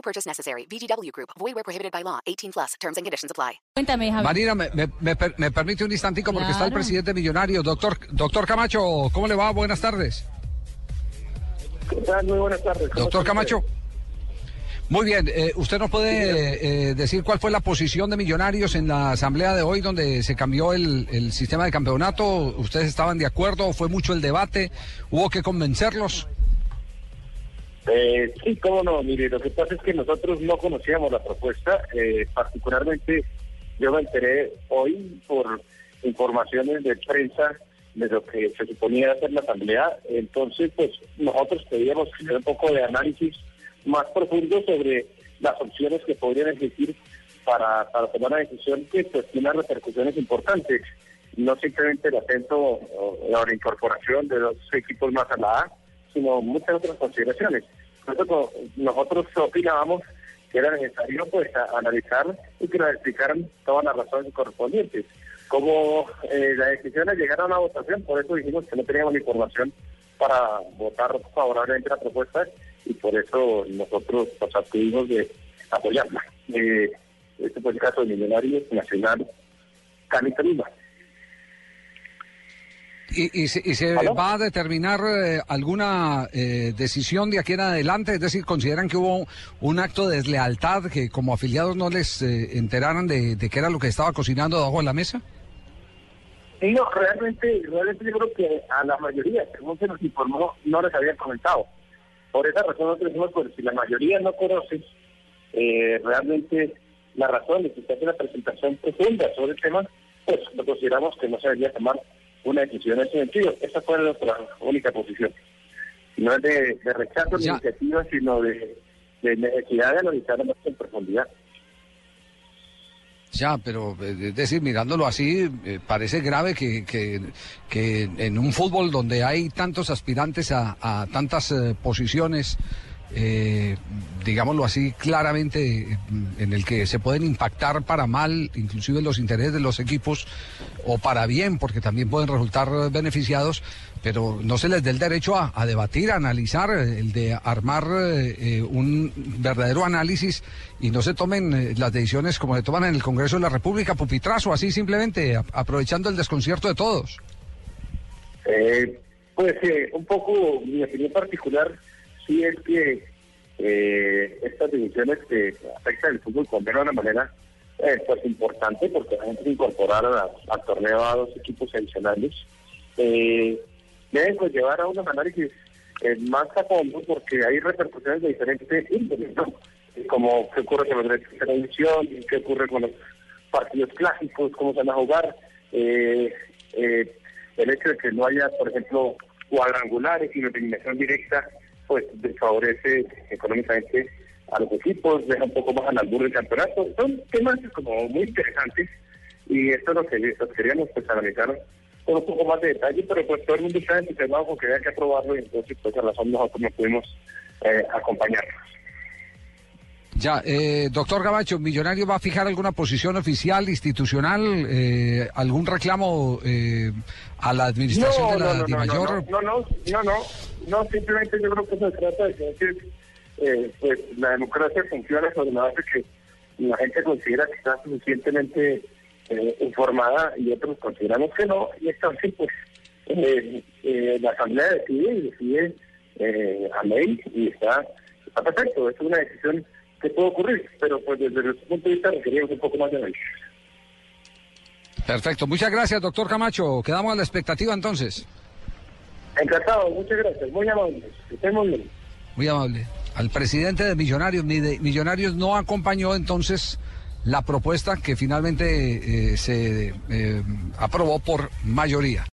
No purchase necessary. VGW Group. Void where prohibited by law. 18 plus. Terms and conditions apply. Cuéntame, Javier. Marina, me, me- me per- me permite un instantico porque está el presidente millonario. Doctor, doctor Camacho, ¿cómo le va? Buenas tardes. ¿Qué tal? Muy buenas tardes. ¿Cómo Doctor Camacho. usted? Muy bien, eh, ¿usted nos puede eh, decir cuál fue la posición de Millonarios en la asamblea de hoy donde se cambió el, el sistema de campeonato? ¿Ustedes estaban de acuerdo? ¿Fue mucho el debate? ¿Hubo que convencerlos? Eh, sí, cómo no. Mire, lo que pasa es que nosotros no conocíamos la propuesta. eh, particularmente, yo me enteré hoy por informaciones de prensa de lo que se suponía hacer la asamblea. Entonces, pues nosotros pedíamos un poco de análisis más profundo sobre las opciones que podrían existir para, tomar una decisión que pues tiene repercusiones importantes. No simplemente el ascenso o la reincorporación de los equipos más a la A, sino muchas otras consideraciones. Nosotros, nosotros opinábamos que era necesario pues analizar y que nos explicaran todas las razones correspondientes. Como eh, la decisión de llegar a una votación, por eso dijimos que no teníamos la información para votar favorablemente la propuesta y por eso nosotros pues, acudimos de apoyarla. Eh, este fue el caso de Millonarios Nacional Cali Tolima. ¿Y, y se, y se va a determinar eh, alguna eh, decisión de aquí en adelante? Es decir, ¿consideran que hubo un acto de deslealtad que como afiliados no les eh, enteraran de, de qué era lo que estaba cocinando debajo de la mesa? Sí, no, realmente, realmente yo creo que a la mayoría, según se nos informó, no les habían comentado. Por esa razón nosotros decimos, pues si la mayoría no conoce eh, realmente la razón de que se hace una presentación profunda sobre el tema, pues lo consideramos que no se debería tomar una decisión en ese sentido. Esa fue nuestra única posición. No es de, de rechazo de Ya. iniciativa, sino de, de necesidad de analizarla más en profundidad. Ya, pero eh, es decir, mirándolo así, eh, parece grave que, que, que en un fútbol donde hay tantos aspirantes a, a tantas eh, posiciones, eh, digámoslo así, claramente, eh, en el que se pueden impactar para mal, inclusive los intereses de los equipos, o para bien, porque también pueden resultar beneficiados, pero no se les dé el derecho a, debatir, a analizar, el de armar eh, un verdadero análisis y no se tomen eh, las decisiones como se toman en el Congreso de la República, pupitrazo, así simplemente, aprovechando el desconcierto de todos. Eh, pues un poco mi opinión particular sí es que eh, estas decisiones que afectan el fútbol colombiano de una manera eh, pues importante porque la gente incorporar al torneo a dos equipos adicionales eh, deben pues, llevar a un análisis eh, más a fondo porque hay repercusiones de diferentes índoles, ¿no? Eh, como qué ocurre con los derechos de televisión, qué ocurre con los partidos clásicos, cómo se van a jugar, eh, eh, el hecho de que no haya, por ejemplo, cuadrangulares y eliminación directa, pues desfavorece económicamente a los equipos, deja un poco más al albur del campeonato. Son temas como muy interesantes y esto es lo que queríamos pues analizar con un poco más de detalle, pero pues todo el mundo está entusiasmado con que había que aprobarlo y entonces pues a razón nosotros no pudimos eh, acompañarnos. Ya, eh, doctor Gabacho, ¿Millonario va a fijar alguna posición oficial, institucional, eh, algún reclamo eh, a la administración de la no, no, DIMAYOR? no, no, no, no, no, no, simplemente yo creo que se trata de que eh, pues la democracia funciona sobre la base que la gente considera que está suficientemente eh, informada y otros consideramos que no, y entonces pues eh, la asamblea decide y decide eh, a ley y está, está perfecto, es una decisión que puede ocurrir, pero pues desde nuestro punto de vista requerimos un poco más de análisis. Perfecto, muchas gracias, doctor Camacho. Quedamos a la expectativa entonces. Encantado, muchas gracias, muy amables, que estén muy bien. Muy amable. Al presidente de Millonarios, Millonarios no acompañó entonces la propuesta que finalmente eh, se eh, aprobó por mayoría.